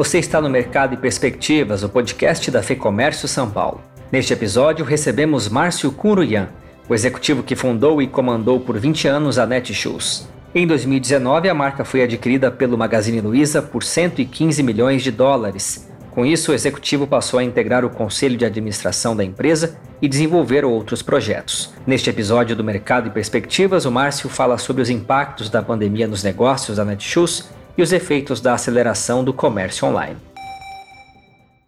Você está no Mercado e Perspectivas, o podcast da FEComércio São Paulo. Neste episódio, recebemos Márcio Curuyan, o executivo que fundou e comandou por 20 anos a Netshoes. Em 2019, a marca foi adquirida pelo Magazine Luiza por 115 milhões de dólares. Com isso, o executivo passou a integrar o conselho de administração da empresa e desenvolver outros projetos. Neste episódio do Mercado e Perspectivas, o Márcio fala sobre os impactos da pandemia nos negócios da Netshoes e os efeitos da aceleração do comércio online.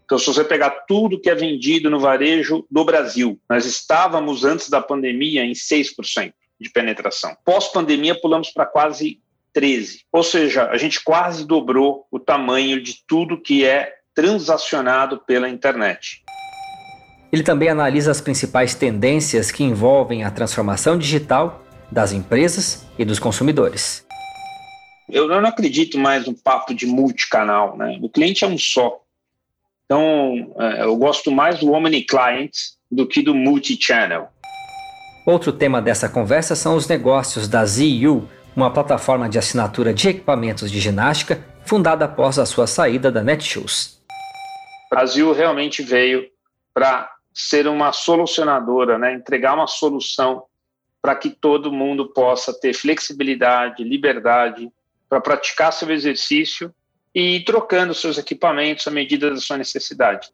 Então, se você pegar tudo que é vendido no varejo do Brasil, nós estávamos antes da pandemia em 6% de penetração. Pós-pandemia, pulamos para quase 13%. Ou seja, a gente quase dobrou o tamanho de tudo que é transacionado pela internet. Ele também analisa as principais tendências que envolvem a transformação digital das empresas e dos consumidores. Eu não acredito mais no papo de multicanal, né? O cliente é um só. Então, é, eu gosto mais do omni-client do que do multi-channel. Outro tema dessa conversa são os negócios da ZU, uma plataforma de assinatura de equipamentos de ginástica fundada após a sua saída da Netshoes. O Brasil realmente veio para ser uma solucionadora, né? entregar uma solução para que todo mundo possa ter flexibilidade, liberdade para praticar seu exercício e ir trocando seus equipamentos à medida da sua necessidade.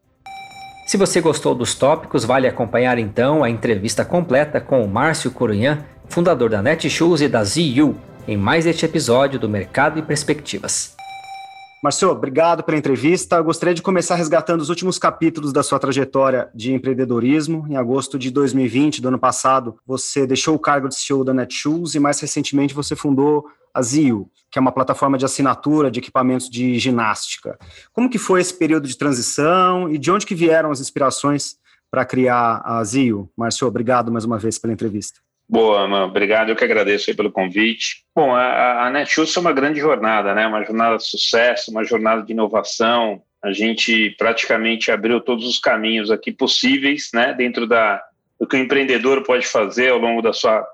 Se você gostou dos tópicos, vale acompanhar então a entrevista completa com o Márcio Corunhan, fundador da Netshoes e da ZU, em mais este episódio do Mercado e Perspectivas. Marcio, obrigado pela entrevista. gostaria de começar resgatando os últimos capítulos da sua trajetória de empreendedorismo. Em agosto de 2020, do ano passado, você deixou o cargo de CEO da Netshoes e mais recentemente você fundou a ZIO, que é uma plataforma de assinatura de equipamentos de ginástica. Como que foi esse período de transição e de onde que vieram as inspirações para criar a ZIO? Márcio, obrigado mais uma vez pela entrevista. Boa, mano. Obrigado. Eu que agradeço pelo convite. Bom, a, a Netshoes é uma grande jornada, né? Uma jornada de sucesso, uma jornada de inovação. A gente praticamente abriu todos os caminhos aqui possíveis, né? Dentro da, do que o empreendedor pode fazer ao longo da sua,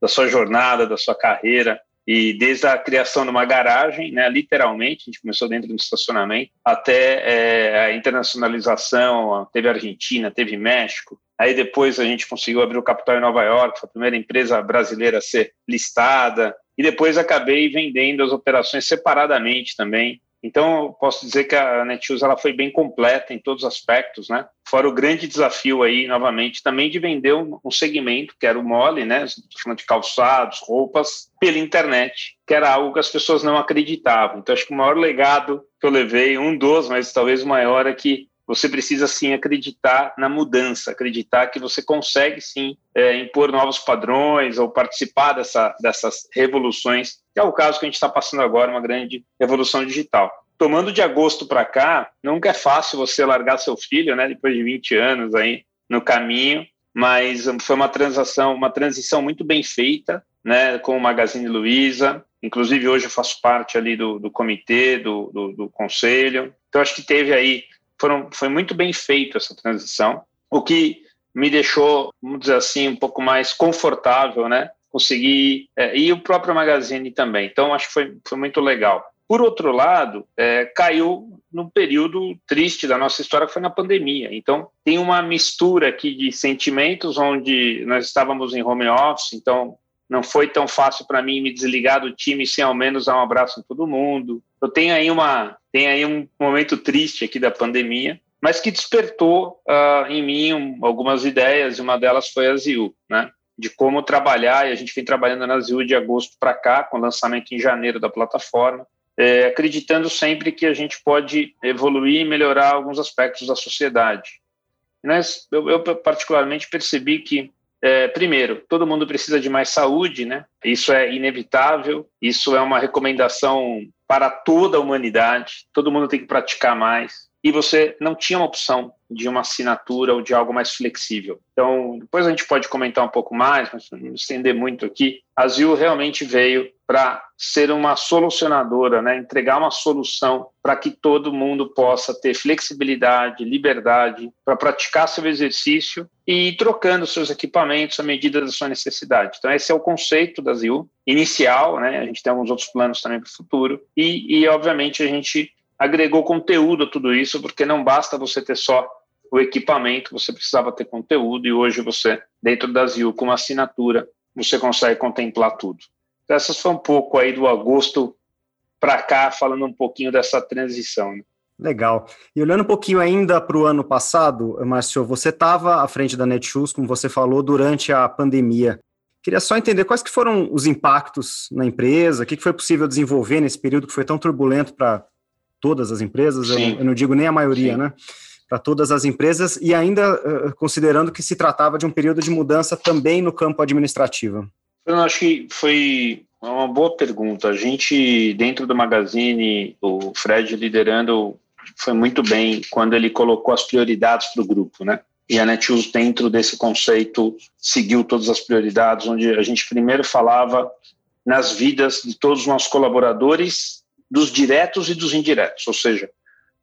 da sua jornada, da sua carreira e desde a criação de uma garagem, né, literalmente, a gente começou dentro do estacionamento, até é, a internacionalização, teve Argentina, teve México, aí depois a gente conseguiu abrir o capital em Nova York, foi a primeira empresa brasileira a ser listada, e depois acabei vendendo as operações separadamente também, então, eu posso dizer que a Netshoes ela foi bem completa em todos os aspectos, né? Fora o grande desafio aí, novamente, também de vender um, um segmento, que era o mole, né? Falando de calçados, roupas, pela internet, que era algo que as pessoas não acreditavam. Então, acho que o maior legado que eu levei, um dos, mas talvez o maior, é que você precisa sim acreditar na mudança, acreditar que você consegue sim é, impor novos padrões ou participar dessa, dessas revoluções, que é o caso que a gente está passando agora, uma grande revolução digital. Tomando de agosto para cá, nunca é fácil você largar seu filho, né, depois de 20 anos aí no caminho, mas foi uma transação, uma transição muito bem feita, né, com o Magazine Luiza. Inclusive hoje eu faço parte ali do, do comitê, do, do, do conselho. Então acho que teve aí foram, foi muito bem feito essa transição, o que me deixou, vamos dizer assim, um pouco mais confortável, né? Conseguir, é, e o próprio Magazine também. Então, acho que foi, foi muito legal. Por outro lado, é, caiu num período triste da nossa história, que foi na pandemia. Então, tem uma mistura aqui de sentimentos, onde nós estávamos em home office, então não foi tão fácil para mim me desligar do time sem ao menos dar um abraço em todo mundo. Eu tenho aí uma tem aí um momento triste aqui da pandemia, mas que despertou uh, em mim um, algumas ideias, e uma delas foi a ZIU, né? De como trabalhar, e a gente vem trabalhando na ZIU de agosto para cá, com lançamento em janeiro da plataforma, é, acreditando sempre que a gente pode evoluir e melhorar alguns aspectos da sociedade. Eu, eu particularmente percebi que é, primeiro, todo mundo precisa de mais saúde, né? Isso é inevitável, isso é uma recomendação para toda a humanidade, todo mundo tem que praticar mais. E você não tinha uma opção de uma assinatura ou de algo mais flexível. Então, depois a gente pode comentar um pouco mais, mas não estender muito aqui. A Zil realmente veio para ser uma solucionadora, né? entregar uma solução para que todo mundo possa ter flexibilidade, liberdade para praticar seu exercício e ir trocando seus equipamentos à medida da sua necessidade. Então, esse é o conceito da Zil inicial, né? a gente tem alguns outros planos também para o futuro, e, e obviamente a gente agregou conteúdo a tudo isso, porque não basta você ter só o equipamento, você precisava ter conteúdo e hoje você, dentro da ZIL, com uma assinatura, você consegue contemplar tudo. Então, essas foi um pouco aí do agosto para cá, falando um pouquinho dessa transição. Né? Legal. E olhando um pouquinho ainda para o ano passado, Márcio, você estava à frente da Netshoes, como você falou, durante a pandemia. Queria só entender quais que foram os impactos na empresa, o que, que foi possível desenvolver nesse período que foi tão turbulento para todas as empresas, eu, eu, não digo nem a maioria, Sim. né? Para todas as empresas, e ainda uh, considerando que se tratava de um período de mudança também no campo administrativo. Eu acho que foi uma boa pergunta. A gente, dentro do Magazine, o Fred liderando foi muito bem quando ele colocou as prioridades para o grupo, né? E a Netshoes, dentro desse conceito, seguiu todas as prioridades, onde a gente primeiro falava nas vidas de todos os nossos colaboradores, dos diretos e dos indiretos, ou seja,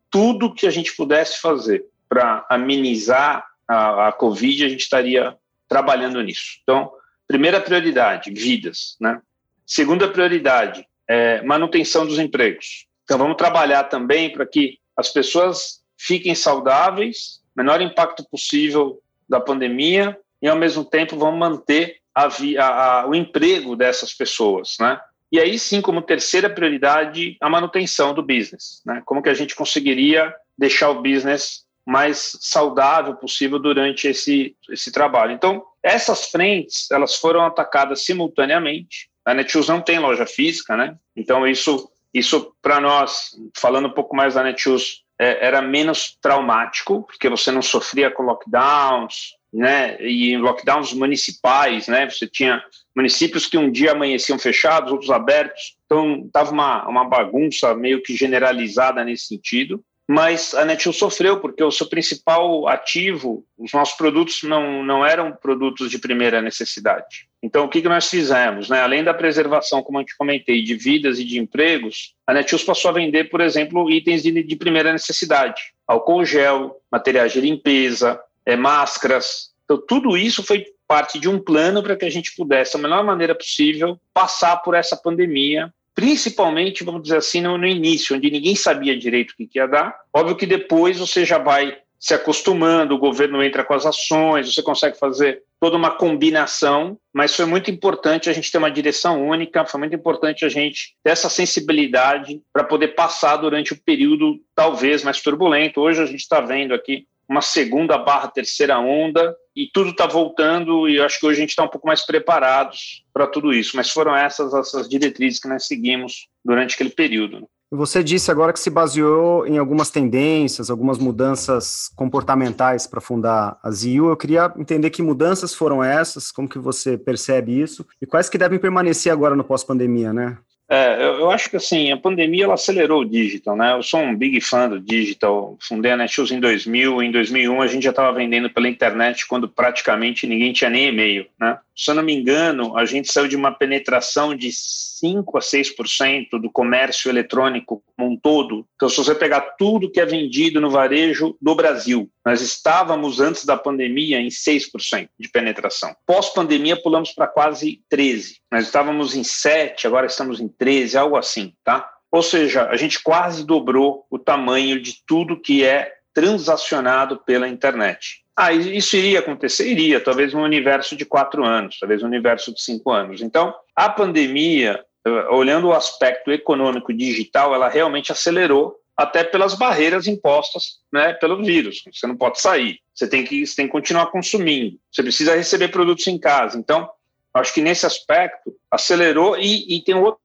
tudo que a gente pudesse fazer para amenizar a, a Covid, a gente estaria trabalhando nisso. Então, primeira prioridade, vidas, né? Segunda prioridade, é manutenção dos empregos. Então, vamos trabalhar também para que as pessoas fiquem saudáveis, menor impacto possível da pandemia e, ao mesmo tempo, vamos manter a, a, a, o emprego dessas pessoas, né? E aí sim, como terceira prioridade, a manutenção do business, né? Como que a gente conseguiria deixar o business mais saudável possível durante esse, esse trabalho. Então, essas frentes, elas foram atacadas simultaneamente. A Netshoes não tem loja física, né? Então, isso isso, para nós, falando um pouco mais da Netshoes, é, era menos traumático, porque você não sofria com lockdowns, né? E lockdowns municipais, né? Você tinha municípios que um dia amanheciam fechados, outros abertos. Então, estava uma, uma bagunça meio que generalizada nesse sentido mas a Netshoes sofreu porque o seu principal ativo, os nossos produtos não, não eram produtos de primeira necessidade. Então, o que, que nós fizemos? Né? Além da preservação, como eu te comentei, de vidas e de empregos, a Netshoes passou a vender, por exemplo, itens de, de primeira necessidade. Álcool gel, materiais de limpeza, é, máscaras. Então, tudo isso foi parte de um plano para que a gente pudesse, da melhor maneira possível, passar por essa pandemia principalmente, vamos dizer assim, no, no início, onde ninguém sabia direito o que, que ia dar. Óbvio que depois você já vai se acostumando, o governo entra com as ações, você consegue fazer toda uma combinação, mas foi muito importante a gente ter uma direção única, foi muito importante a gente ter essa sensibilidade para poder passar durante o período talvez mais turbulento. Hoje a gente está vendo aqui uma segunda barra terceira onda e tudo está voltando e acho que hoje a gente está um pouco mais preparados para tudo isso. Mas foram essas as diretrizes que nós seguimos durante aquele período. Você disse agora que se baseou em algumas tendências, algumas mudanças comportamentais para fundar a ZIU. Eu queria entender que mudanças foram essas, como que você percebe isso e quais que devem permanecer agora no pós-pandemia, né? É, eu, eu, acho que assim, a pandemia ela acelerou o digital, né? Eu sou um big fã do digital. Fundei a Netshoes em 2000, em 2001 a gente já estava vendendo pela internet quando praticamente ninguém tinha nem e-mail, né? Se eu não me engano, a gente saiu de uma penetração de 5 a 6% do comércio eletrônico como um todo. Então, se você pegar tudo que é vendido no varejo do Brasil, nós estávamos antes da pandemia em 6% de penetração. Pós-pandemia, pulamos para quase 13%. Nós estávamos em 7%, agora estamos em 13%, algo assim, tá? Ou seja, a gente quase dobrou o tamanho de tudo que é transacionado pela internet. Ah, isso iria acontecer? Iria, talvez no universo de quatro anos, talvez no universo de cinco anos. Então, a pandemia, eh, olhando o aspecto econômico digital, ela realmente acelerou até pelas barreiras impostas né, pelo vírus. Você não pode sair, você tem, que, você tem que continuar consumindo, você precisa receber produtos em casa. Então, acho que nesse aspecto acelerou e, e tem um outro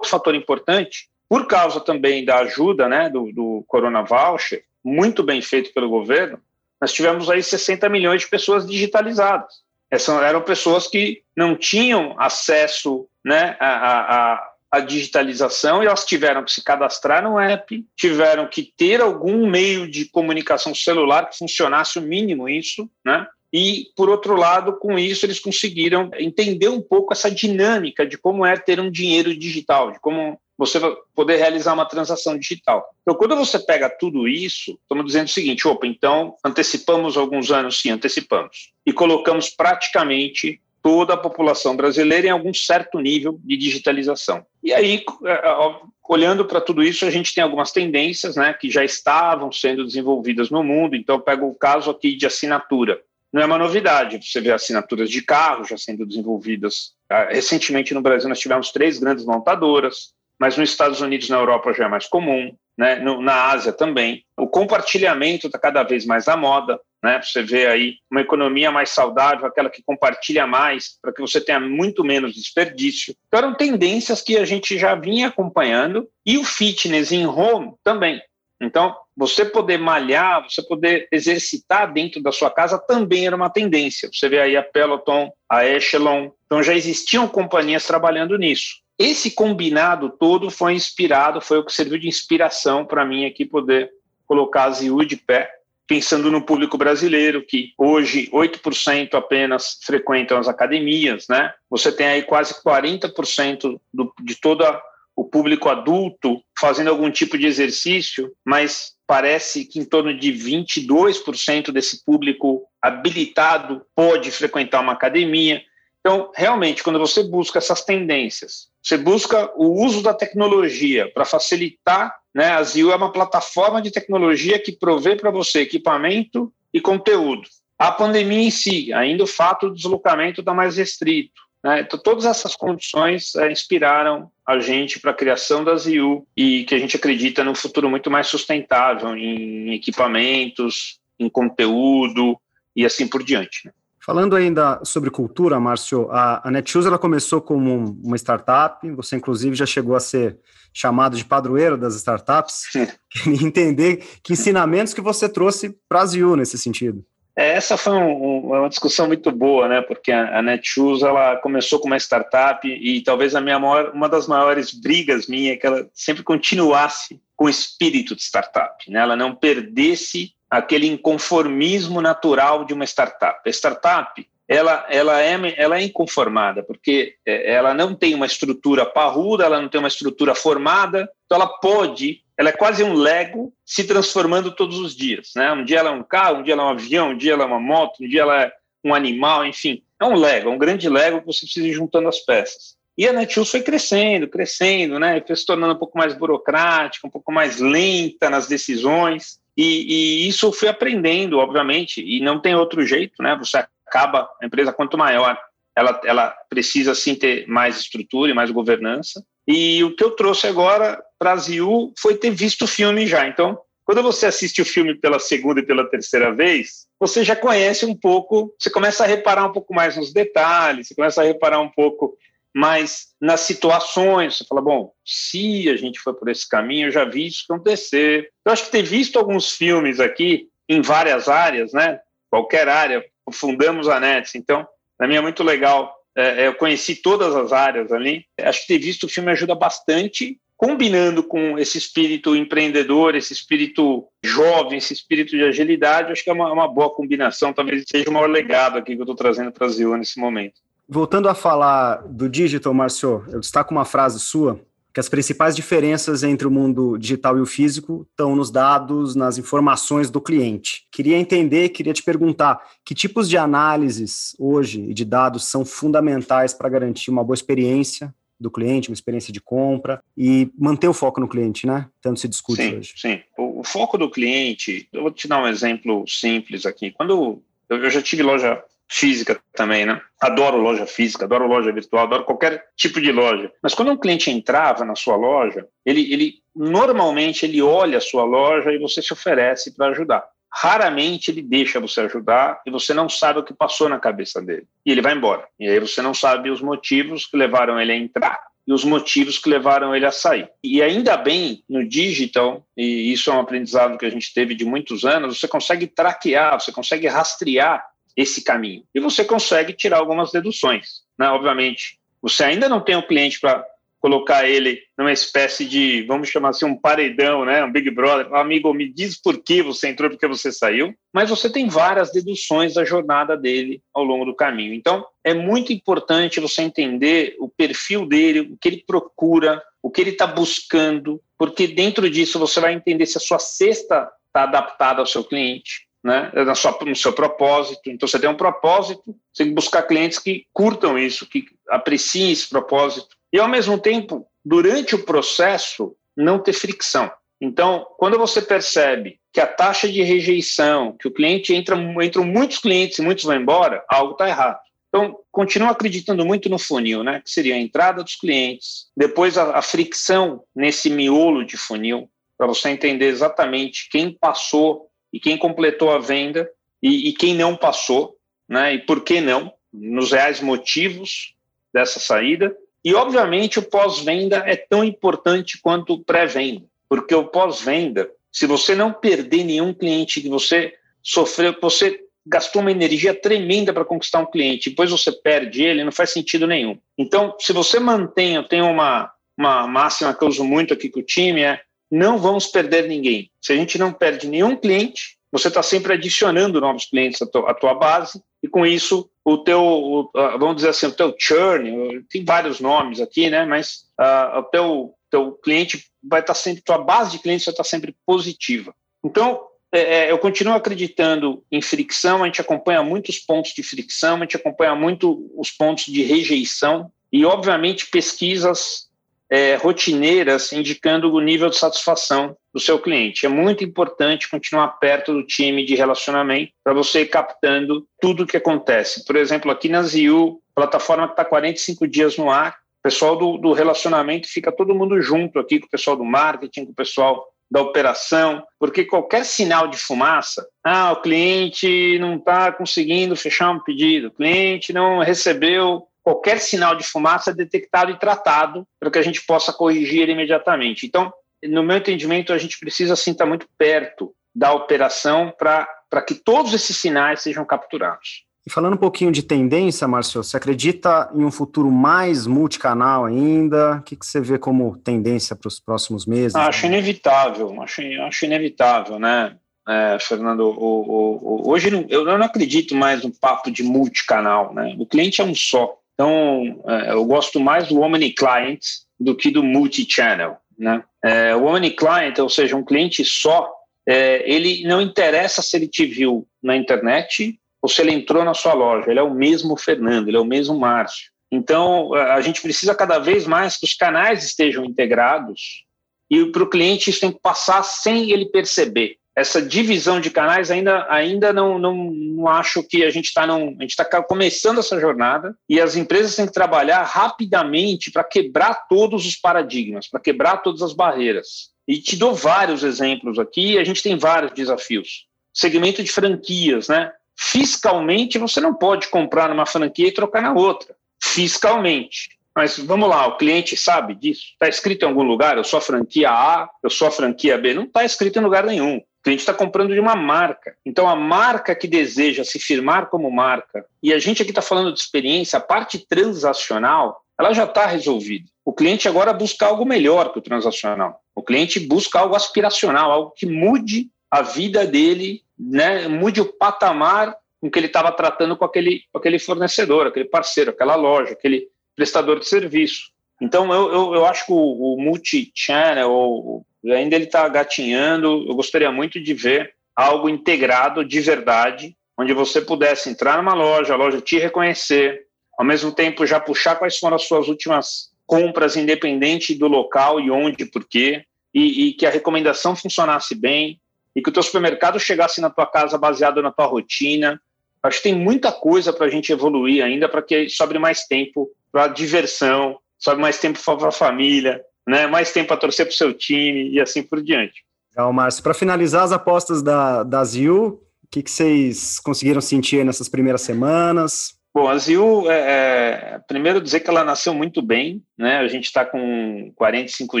fator importante, por causa também da ajuda né, do, do Corona Voucher, muito bem feito pelo governo, nós tivemos aí 60 milhões de pessoas digitalizadas. Essas eram pessoas que não tinham acesso né, à, digitalização e elas tiveram que se cadastrar no app, tiveram que ter algum meio de comunicação celular que funcionasse o mínimo isso, né? E, por outro lado, com isso, eles conseguiram entender um pouco essa dinâmica de como é ter um dinheiro digital, de como você poder realizar uma transação digital. Então, quando você pega tudo isso, estamos dizendo o seguinte: opa, então antecipamos alguns anos, sim, antecipamos, e colocamos praticamente toda a população brasileira em algum certo nível de digitalização. E aí, é, é, olhando para tudo isso, a gente tem algumas tendências né, que já estavam sendo desenvolvidas no mundo. Então, eu pego o caso aqui de assinatura. Não é uma novidade, você vê assinaturas de carro já sendo desenvolvidas. Ah, recentemente, no Brasil, nós tivemos três grandes montadoras, mas nos Estados Unidos na Europa já é mais comum, né? No, na Ásia também. O compartilhamento está cada vez mais à moda, né? Você vê aí uma economia mais saudável, aquela que compartilha mais, para que você tenha muito menos desperdício. Então, eram tendências que a gente já vinha acompanhando, e o fitness em home também. Então, você poder malhar, você poder exercitar dentro da sua casa também era uma tendência. Você vê aí a Peloton, a Echelon, então já existiam companhias trabalhando nisso. Esse combinado todo foi inspirado, foi o que serviu de inspiração para mim aqui poder colocar a ZIU de pé, pensando no público brasileiro, que hoje 8% apenas frequentam as academias, né? Você tem aí quase 40% do, de toda o público adulto fazendo algum tipo de exercício, mas parece que em torno de 22% desse público habilitado pode frequentar uma academia. Então, realmente, quando você busca essas tendências, você busca o uso da tecnologia para facilitar, né? A Zio é uma plataforma de tecnologia que provê para você equipamento e conteúdo. A pandemia em si, ainda o fato do deslocamento está mais restrito. Né? Então, todas essas condições é, inspiraram a gente para a criação da ZIU e que a gente acredita num futuro muito mais sustentável em equipamentos, em conteúdo e assim por diante. Né? Falando ainda sobre cultura, Márcio, a, a Netshoes ela começou como uma startup, você inclusive já chegou a ser chamado de padroeiro das startups. Queria entender que ensinamentos que você trouxe para a ZIU nesse sentido. É, essa foi um, uma discussão muito boa, né? Porque a, a Netshoes ela começou como uma startup e talvez a minha maior, uma das maiores brigas minha é que ela sempre continuasse com o espírito de startup, né? Ela não perdesse aquele inconformismo natural de uma startup. A startup ela, ela, é, ela é inconformada, porque é, ela não tem uma estrutura parruda, ela não tem uma estrutura formada, então ela pode, ela é quase um Lego se transformando todos os dias. Né? Um dia ela é um carro, um dia ela é um avião, um dia ela é uma moto, um dia ela é um animal, enfim. É um Lego, é um grande Lego que você precisa ir juntando as peças. E a Netshoes foi crescendo, crescendo, né? foi se tornando um pouco mais burocrática, um pouco mais lenta nas decisões. E, e, isso eu fui aprendendo, obviamente, e não tem outro jeito, né? Você acaba, a empresa quanto maior, ela, ela precisa sim ter mais estrutura e mais governança. E o que eu trouxe agora para Ziu foi ter visto o filme já. Então, quando você assiste o filme pela segunda e pela terceira vez, você já conhece um pouco, você começa a reparar um pouco mais nos detalhes, você começa a reparar um pouco mais nas situações. Você fala, bom, se a gente for por esse caminho, eu já vi isso acontecer. Eu acho que ter visto alguns filmes aqui em várias áreas, né? Qualquer área, fundamos a Nets, então, para mim é muito legal. É, eu conheci todas as áreas ali. Acho que ter visto o filme ajuda bastante, combinando com esse espírito empreendedor, esse espírito jovem, esse espírito de agilidade. Acho que é uma, uma boa combinação. Talvez seja o maior legado aqui que eu estou trazendo para a Zio nesse momento. Voltando a falar do digital, Márcio, eu destaco uma frase sua, que as principais diferenças entre o mundo digital e o físico estão nos dados, nas informações do cliente. Queria entender, queria te perguntar, que tipos de análises hoje e de dados são fundamentais para garantir uma boa experiência do cliente, uma experiência de compra e manter o foco no cliente, né? Tanto se discute sim, hoje. Sim, o, o foco do cliente, eu vou te dar um exemplo simples aqui. Quando eu já tive loja física também, né? Adoro loja física, adoro loja virtual, adoro qualquer tipo de loja. Mas quando um cliente entrava na sua loja, ele, ele normalmente ele olha a sua loja e você se oferece para ajudar. Raramente ele deixa você ajudar e você não sabe o que passou na cabeça dele. E ele vai embora. E aí você não sabe os motivos que levaram ele a entrar e os motivos que levaram ele a sair. E ainda bem, no digital, e isso é um aprendizado que a gente teve de muitos anos, você consegue traquear, você consegue rastrear esse caminho. E você consegue tirar algumas deduções. Né? Obviamente, você ainda não tem um cliente para colocar ele numa espécie de, vamos chamar assim, um paredão, né? um Big Brother. Amigo, me diz por que você entrou, por que você saiu. Mas você tem várias deduções da jornada dele ao longo do caminho. Então, é muito importante você entender o perfil dele, o que ele procura, o que ele está buscando, porque dentro disso você vai entender se a sua cesta está adaptada ao seu cliente, né, na sua, no seu propósito. Então, você tem um propósito, você tem que buscar clientes que curtam isso, que apreciem esse propósito. E, ao mesmo tempo, durante o processo, não ter fricção. Então, quando você percebe que a taxa de rejeição, que o cliente entra, entram muitos clientes e muitos vão embora, algo está errado. Então, continuo acreditando muito no funil, né? Que seria a entrada dos clientes, depois a, a fricção nesse miolo de funil, para você entender exatamente quem passou e quem completou a venda e, e quem não passou, né? E por que não, nos reais motivos dessa saída. E, obviamente, o pós-venda é tão importante quanto o pré-venda, porque o pós-venda, se você não perder nenhum cliente que você sofreu, você gastou uma energia tremenda para conquistar um cliente, depois você perde ele, não faz sentido nenhum. Então, se você mantém, eu tenho uma, uma máxima que eu uso muito aqui com o time, é não vamos perder ninguém. Se a gente não perde nenhum cliente, você está sempre adicionando novos clientes à tua, à tua, base e com isso o teu, o, vamos dizer assim, o teu churn, tem vários nomes aqui, né? Mas uh, o teu, teu cliente vai estar tá sempre, tua base de clientes vai estar tá sempre positiva. Então, é, é, eu continuo acreditando em fricção, a gente acompanha muitos pontos de fricção, a gente acompanha muito os pontos de rejeição e, obviamente, pesquisas é, rotineiras indicando o nível de satisfação do seu cliente. É muito importante continuar perto do time de relacionamento para você ir captando tudo o que acontece. Por exemplo, aqui na ZIU, plataforma que está 45 dias no ar, o pessoal do, do relacionamento fica todo mundo junto aqui com o pessoal do marketing, com o pessoal da operação, porque qualquer sinal de fumaça, ah, o cliente não está conseguindo fechar um pedido, o cliente não recebeu qualquer sinal de fumaça é detectado e tratado para que a gente possa corrigir imediatamente. Então, no meu entendimento, a gente precisa sim estar muito perto da operação para que todos esses sinais sejam capturados. E falando um pouquinho de tendência, Márcio, você acredita em um futuro mais multicanal ainda? O que, que você vê como tendência para os próximos meses? Ah, acho inevitável, acho, acho inevitável, né? É, Fernando, o, o, o, hoje não, eu não acredito mais no papo de multicanal, né? O cliente é um só. Então, é, eu gosto mais do Omni-Client do que do multi-channel, né? É, o Omni-Client, ou seja, um cliente só, é, ele não interessa se ele te viu na internet ou se ele entrou na sua loja, ele é o mesmo Fernando, ele é o mesmo Márcio. Então, a gente precisa cada vez mais que os canais estejam integrados e para o cliente isso tem que passar sem ele perceber. Essa divisão de canais ainda, ainda não, não, não acho que a gente está a gente está começando essa jornada e as empresas têm que trabalhar rapidamente para quebrar todos os paradigmas, para quebrar todas as barreiras. E te dou vários exemplos aqui, a gente tem vários desafios. Segmento de franquias, né? Fiscalmente, você não pode comprar numa franquia e trocar na outra. Fiscalmente. Mas vamos lá, o cliente sabe disso? Está escrito em algum lugar? Eu sou a franquia A, eu sou a franquia B. Não está escrito em lugar nenhum. O cliente está comprando de uma marca. Então, a marca que deseja se firmar como marca, e a gente aqui está falando de experiência, a parte transacional, ela já está resolvida. O cliente agora busca algo melhor que o transacional. O cliente busca algo aspiracional, algo que mude a vida dele né, mude o patamar com que ele estava tratando com aquele, com aquele fornecedor, aquele parceiro, aquela loja, aquele prestador de serviço. Então, eu, eu, eu acho que o, o multi-channel, ainda ele está gatinhando, eu gostaria muito de ver algo integrado de verdade, onde você pudesse entrar numa loja, a loja te reconhecer, ao mesmo tempo já puxar quais foram as suas últimas compras, independente do local e onde, por quê, e, e que a recomendação funcionasse bem, e que o teu supermercado chegasse na tua casa baseado na tua rotina. Acho que tem muita coisa para a gente evoluir ainda para que sobre mais tempo para diversão, sobre mais tempo para a família, né? mais tempo para torcer para o seu time e assim por diante. Legal, Márcio. Para finalizar as apostas da, da ZIU, o que, que vocês conseguiram sentir nessas primeiras semanas? Bom, a ZIU, é, é, primeiro dizer que ela nasceu muito bem, né? A gente está com 45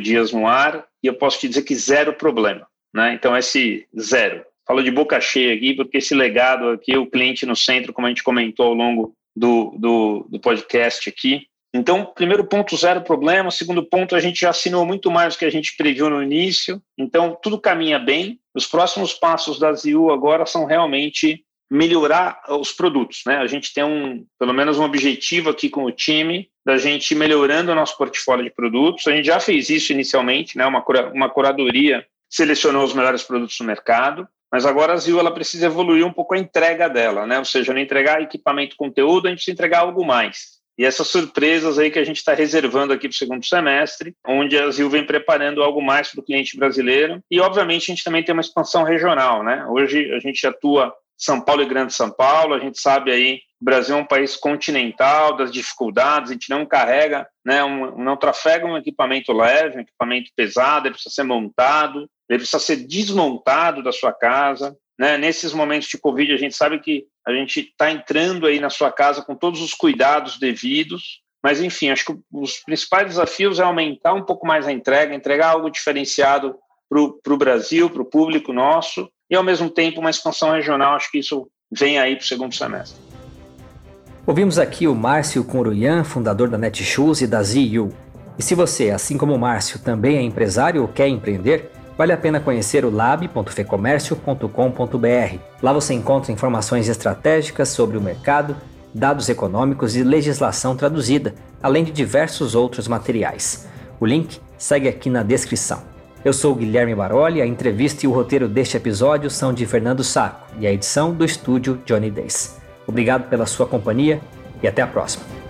dias no ar e eu posso te dizer que zero problema. Né? Então, esse zero. Falo de boca cheia aqui, porque esse legado aqui, o cliente no centro, como a gente comentou ao longo do, do, do podcast aqui. Então, primeiro ponto, zero problema. Segundo ponto, a gente já assinou muito mais do que a gente previu no início. Então, tudo caminha bem. Os próximos passos da ZIU agora são realmente melhorar os produtos, né? A gente tem um, pelo menos um objetivo aqui com o time da gente melhorando o nosso portfólio de produtos. A gente já fez isso inicialmente, né? Uma, uma curadoria selecionou os melhores produtos no mercado, mas agora a Zio ela precisa evoluir um pouco a entrega dela, né? Ou seja, não entregar equipamento conteúdo, a gente precisa entregar algo mais. E essas surpresas aí que a gente está reservando aqui para o segundo semestre, onde a Zil vem preparando algo mais para o cliente brasileiro. E, obviamente, a gente também tem uma expansão regional. Né? Hoje a gente atua São Paulo e Grande São Paulo, a gente sabe aí o Brasil é um país continental, das dificuldades, a gente não carrega, né, um, não trafega um equipamento leve, um equipamento pesado, ele precisa ser montado, ele precisa ser desmontado da sua casa. Né? Nesses momentos de Covid, a gente sabe que a gente está entrando aí na sua casa com todos os cuidados devidos, mas enfim, acho que os principais desafios é aumentar um pouco mais a entrega, entregar algo diferenciado para o Brasil, para o público nosso, e ao mesmo tempo uma expansão regional, acho que isso vem aí para o segundo semestre. Ouvimos aqui o Márcio Conruyan, fundador da Netshoes e da ZU. E se você, assim como o Márcio, também é empresário ou quer empreender, vale a pena conhecer o lab.fecomércio.com.br. Lá você encontra informações estratégicas sobre o mercado, dados econômicos e legislação traduzida, além de diversos outros materiais. O link segue aqui na descrição. Eu sou Guilherme Baroli, a entrevista e o roteiro deste episódio são de Fernando Saco e a edição do estúdio Johnny Days. Obrigado pela sua companhia e até a próxima.